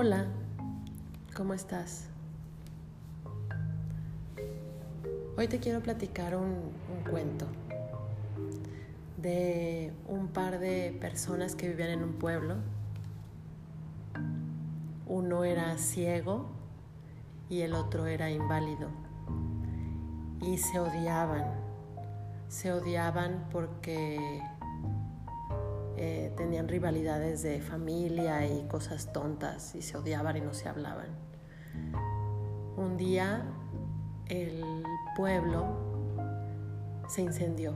Hola, ¿cómo estás? Hoy te quiero platicar un, un, cuento de un par de personas que vivían en un pueblo. Uno era ciego y el otro era inválido. Y se odiaban. Se odiaban porque eh, tenían rivalidades de familia y cosas tontas y se odiaban y no se hablaban. Un día el pueblo se incendió.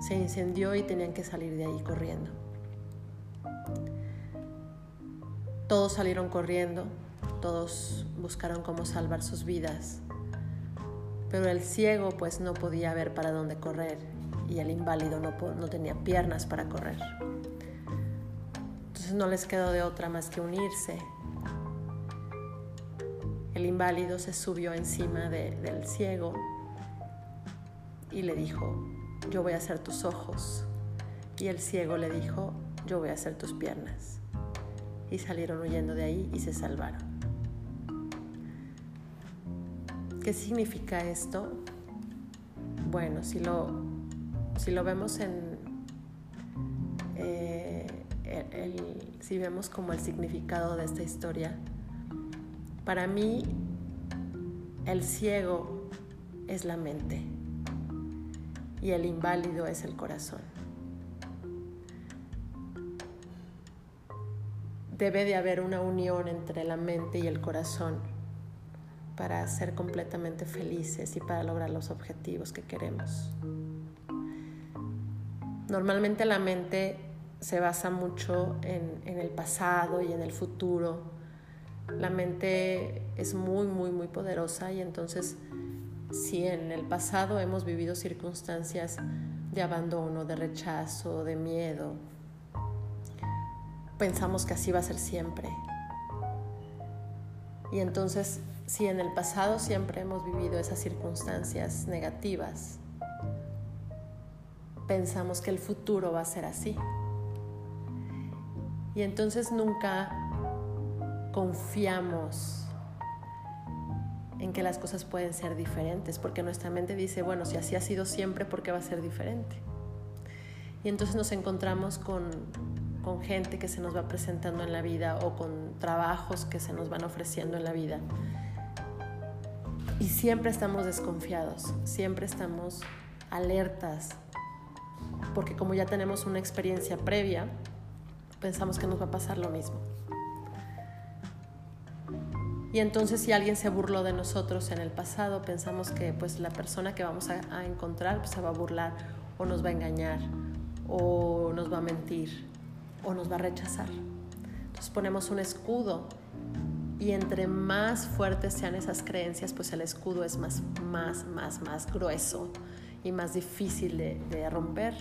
Se incendió y tenían que salir de ahí corriendo. Todos salieron corriendo, todos buscaron cómo salvar sus vidas, pero el ciego pues no podía ver para dónde correr y el inválido no, no tenía piernas para correr. Entonces no les quedó de otra más que unirse. El inválido se subió encima del ciego y le dijo, yo voy a hacer tus ojos. Y el ciego le dijo, yo voy a hacer tus piernas. Y salieron huyendo de ahí y se salvaron. ¿Qué significa esto? Bueno, si lo si lo vemos en, eh, si vemos como el significado de esta historia, para mí el ciego es la mente y el inválido es el corazón. Debe de haber una unión entre la mente y el corazón para ser completamente felices y para lograr los objetivos que queremos. Normalmente la mente se basa mucho en, el pasado y en el futuro. La mente es muy, muy, muy poderosa y entonces si en el pasado hemos vivido circunstancias de abandono, de rechazo, de miedo, pensamos que así va a ser siempre. Y entonces, si en el pasado siempre hemos vivido esas circunstancias negativas, pensamos que el futuro va a ser así. Y entonces nunca confiamos en que las cosas pueden ser diferentes, porque nuestra mente dice, bueno, si así ha sido siempre, ¿por qué va a ser diferente? Y entonces nos encontramos con, con gente que se nos va presentando en la vida o con trabajos que se nos van ofreciendo en la vida. Y siempre estamos desconfiados, siempre estamos alertas porque como ya tenemos una experiencia previa, pensamos que nos va a pasar lo mismo. Y entonces si alguien se burló de nosotros en el pasado, pensamos que pues la persona que vamos a, encontrar pues, se va a burlar o nos va a engañar o nos va a mentir o nos va a rechazar. Entonces ponemos un escudo y entre más fuertes sean esas creencias, pues el escudo es más, más, más, más grueso y más difícil de, romper.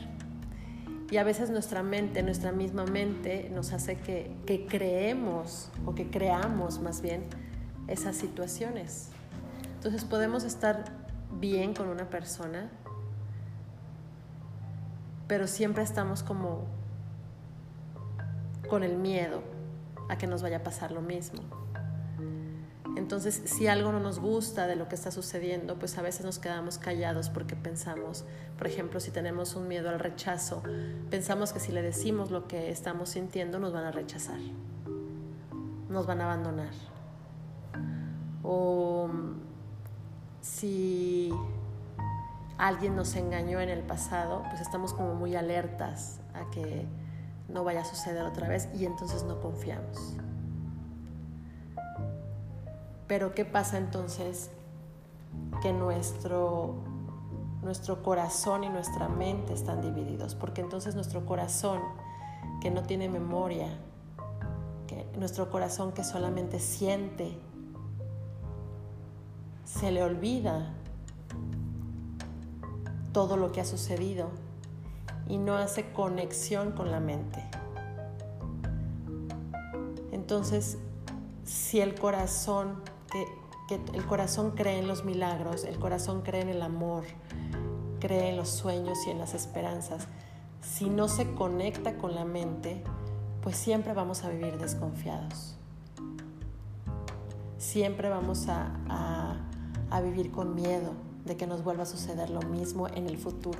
Y a veces nuestra mente, nuestra misma mente, nos hace que, que creemos o que creamos más bien esas situaciones. Entonces podemos estar bien con una persona, pero siempre estamos como con el miedo a que nos vaya a pasar lo mismo. Entonces, si algo no nos gusta de lo que está sucediendo, pues a veces nos quedamos callados porque pensamos, por ejemplo, si tenemos un miedo al rechazo, pensamos que si le decimos lo que estamos sintiendo, nos van a rechazar, nos van a abandonar. O si alguien nos engañó en el pasado, pues estamos como muy alertas a que no vaya a suceder otra vez y entonces no confiamos. Pero ¿qué pasa entonces? Que nuestro, nuestro corazón y nuestra mente están divididos, porque entonces nuestro corazón, que no tiene memoria, que nuestro corazón que solamente siente, se le olvida todo lo que ha sucedido y no hace conexión con la mente. Entonces, si el corazón que, el corazón cree en los milagros, el corazón cree en el amor, cree en los sueños y en las esperanzas. Si no se conecta con la mente, pues siempre vamos a vivir desconfiados. siempre vamos a, a vivir con miedo de que nos vuelva a suceder lo mismo en el futuro.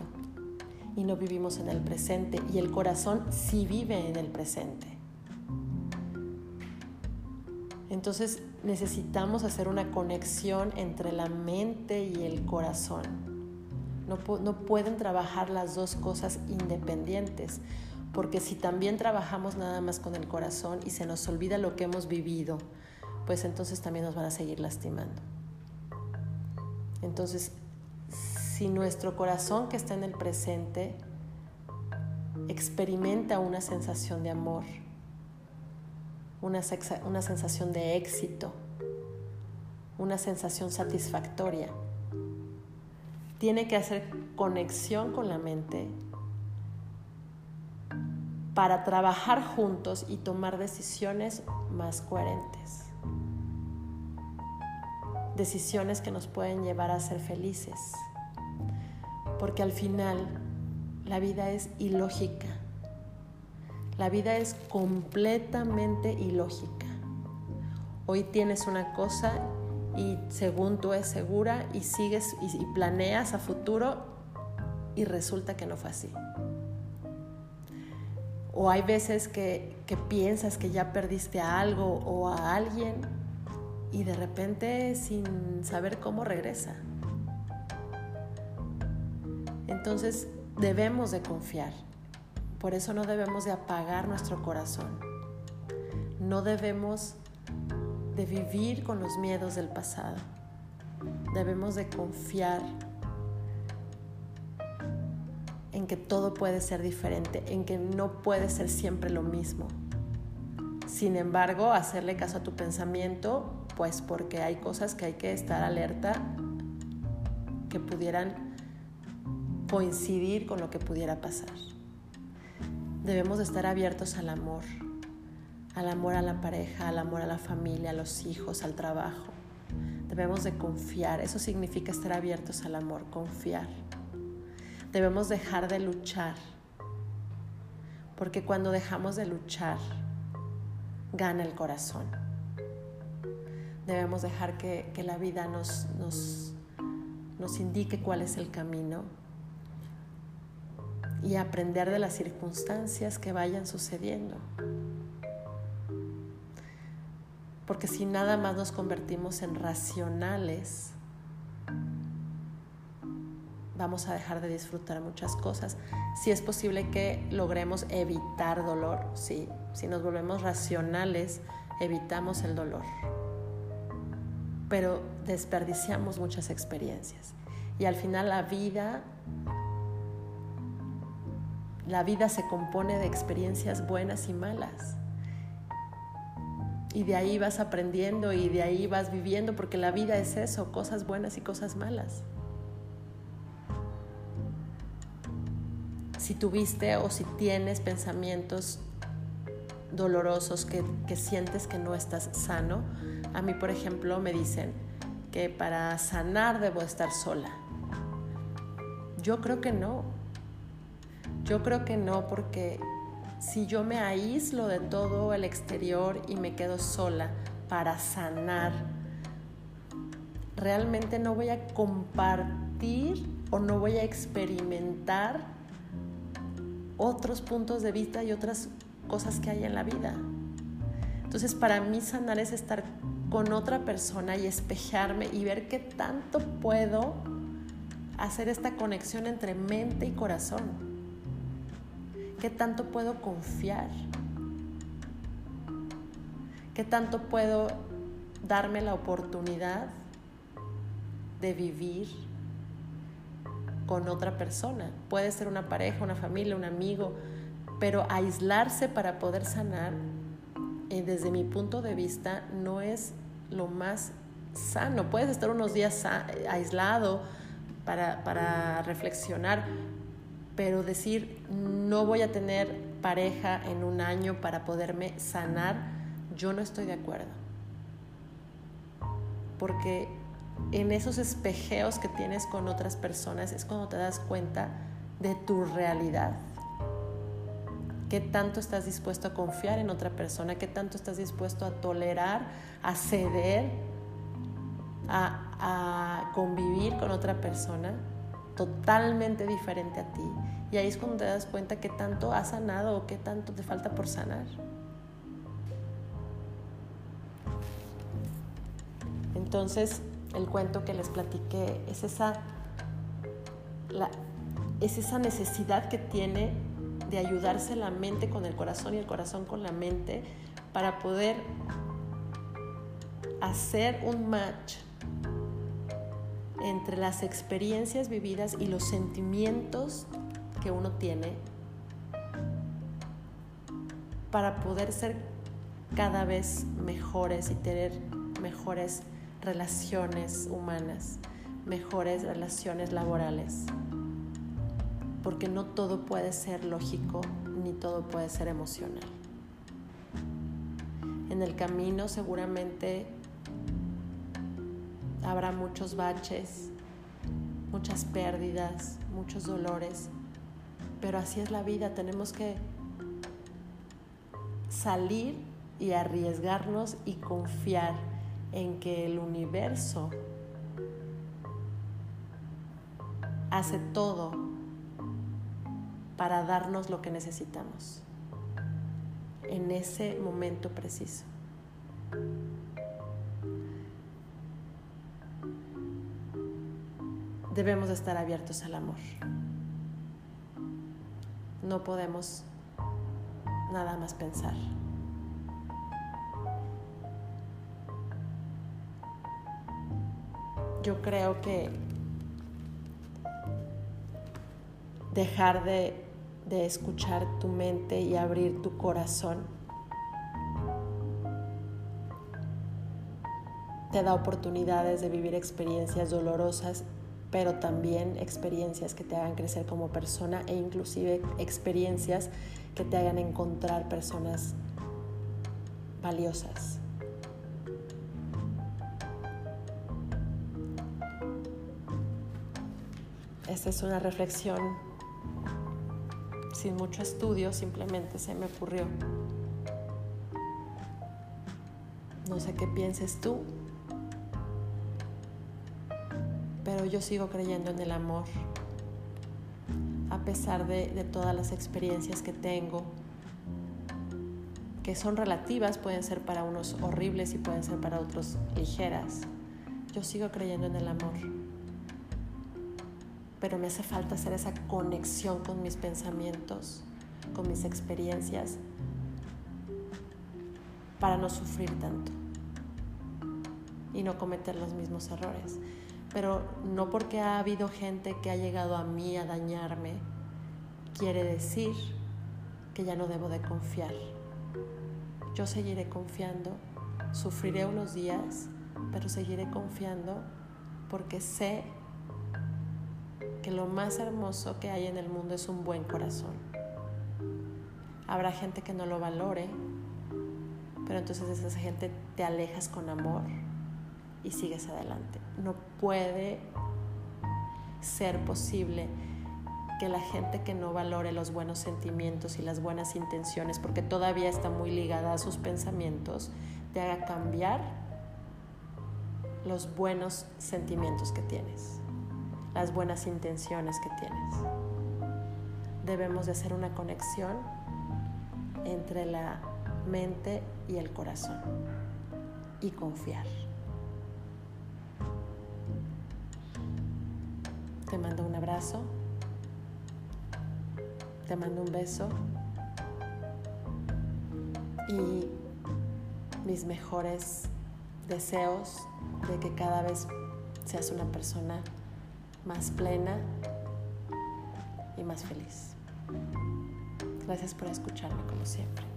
Y no vivimos en el presente y el corazón sí vive en el presente. Entonces necesitamos hacer una conexión entre la mente y el corazón. No, no, pueden trabajar las dos cosas independientes, porque si también trabajamos nada más con el corazón y se nos olvida lo que hemos vivido, pues entonces también nos van a seguir lastimando. Entonces, si nuestro corazón que está en el presente experimenta una sensación de amor, una, una sensación de éxito, una sensación satisfactoria. Tiene que hacer conexión con la mente para trabajar juntos y tomar decisiones más coherentes. Decisiones que nos pueden llevar a ser felices. Porque al final la vida es ilógica. La vida es completamente ilógica. Hoy tienes una cosa y según tú es segura y sigues y, planeas a futuro y resulta que no fue así. O hay veces que, que piensas que ya perdiste a algo o a alguien y de repente sin saber cómo regresa. Entonces debemos de confiar. Por eso no debemos de apagar nuestro corazón. No debemos de vivir con los miedos del pasado. Debemos de confiar en que todo puede ser diferente, en que no puede ser siempre lo mismo. Sin embargo, hacerle caso a tu pensamiento, pues porque hay cosas que hay que estar alerta que pudieran coincidir con lo que pudiera pasar debemos de estar abiertos al amor, al amor a la pareja, al amor a la familia, a los hijos, al trabajo. Debemos de confiar, eso significa estar abiertos al amor, confiar. Debemos dejar de luchar, porque cuando dejamos de luchar, gana el corazón. Debemos dejar que, que la vida nos, nos, nos indique cuál es el camino y aprender de las circunstancias que vayan sucediendo. Porque si nada más nos convertimos en racionales, vamos a dejar de disfrutar muchas cosas. Si es posible que logremos evitar dolor, sí. Si nos volvemos racionales, evitamos el dolor. Pero desperdiciamos muchas experiencias. Y al final la vida la vida se compone de experiencias buenas y malas. Y de ahí vas aprendiendo y de ahí vas viviendo, porque la vida es eso, cosas buenas y cosas malas. Si tuviste o si tienes pensamientos dolorosos que, que sientes que no estás sano, a mí, por ejemplo, me dicen que para sanar debo estar sola. Yo creo que no. Yo creo que no, porque si yo me aíslo de todo el exterior y me quedo sola para sanar, realmente no voy a compartir o no voy a experimentar otros puntos de vista y otras cosas que hay en la vida. Entonces para mí sanar es estar con otra persona y espejarme y ver qué tanto puedo hacer esta conexión entre mente y corazón. ¿Qué tanto puedo confiar? ¿Qué tanto puedo darme la oportunidad de vivir con otra persona? Puede ser una pareja, una familia, un amigo, pero aislarse para poder sanar, eh, desde mi punto de vista, no es lo más sano. Puedes estar unos días aislado para, para reflexionar, pero decir no voy a tener pareja en un año para poderme sanar, yo no estoy de acuerdo. Porque en esos espejeos que tienes con otras personas es cuando te das cuenta de tu realidad. ¿Qué tanto estás dispuesto a confiar en otra persona? ¿Qué tanto estás dispuesto a tolerar, a ceder a, convivir con otra persona totalmente diferente a ti. Y ahí es cuando te das cuenta que tanto has sanado o qué tanto te falta por sanar. Entonces, el cuento que les platiqué es esa, es esa necesidad que tiene de ayudarse la mente con el corazón y el corazón con la mente para poder hacer un match entre las experiencias vividas y los sentimientos que uno tiene para poder ser cada vez mejores y tener mejores relaciones humanas, mejores relaciones laborales. Porque no todo puede ser lógico ni todo puede ser emocional. En el camino seguramente habrá muchos baches, muchas pérdidas, muchos dolores, pero así es la vida, tenemos que salir y arriesgarnos y confiar en que el universo hace todo para darnos lo que necesitamos en ese momento preciso. Debemos estar abiertos al amor. No podemos nada más pensar. yo creo que dejar de, escuchar tu mente y abrir tu corazón te da oportunidades de vivir experiencias dolorosas, pero también experiencias que te hagan crecer como persona e inclusive experiencias que te hagan encontrar personas valiosas. Esta es una reflexión sin mucho estudio, simplemente se me ocurrió. No sé qué pienses tú, yo sigo creyendo en el amor, a pesar de, de todas las experiencias que tengo, que son relativas, pueden ser para unos horribles y pueden ser para otros ligeras. Yo sigo creyendo en el amor pero me hace falta hacer esa conexión con mis pensamientos, con mis experiencias, para no sufrir tanto y no cometer los mismos errores. Pero no porque ha habido gente que ha llegado a mí a dañarme, quiere decir que ya no debo de confiar. Yo seguiré confiando, sufriré unos días, pero seguiré confiando porque sé que lo más hermoso que hay en el mundo es un buen corazón. Habrá gente que no lo valore, pero entonces de esa gente te alejas con amor y sigues adelante. No puede ser posible que la gente que no valore los buenos sentimientos y las buenas intenciones, porque todavía está muy ligada a sus pensamientos, te haga cambiar los buenos sentimientos que tienes las buenas intenciones que tienes. Debemos de hacer una conexión entre la mente y el corazón y confiar. Te mando un abrazo, te mando un beso y mis mejores deseos de que cada vez seas una persona más plena y más feliz. Gracias por escucharme como siempre.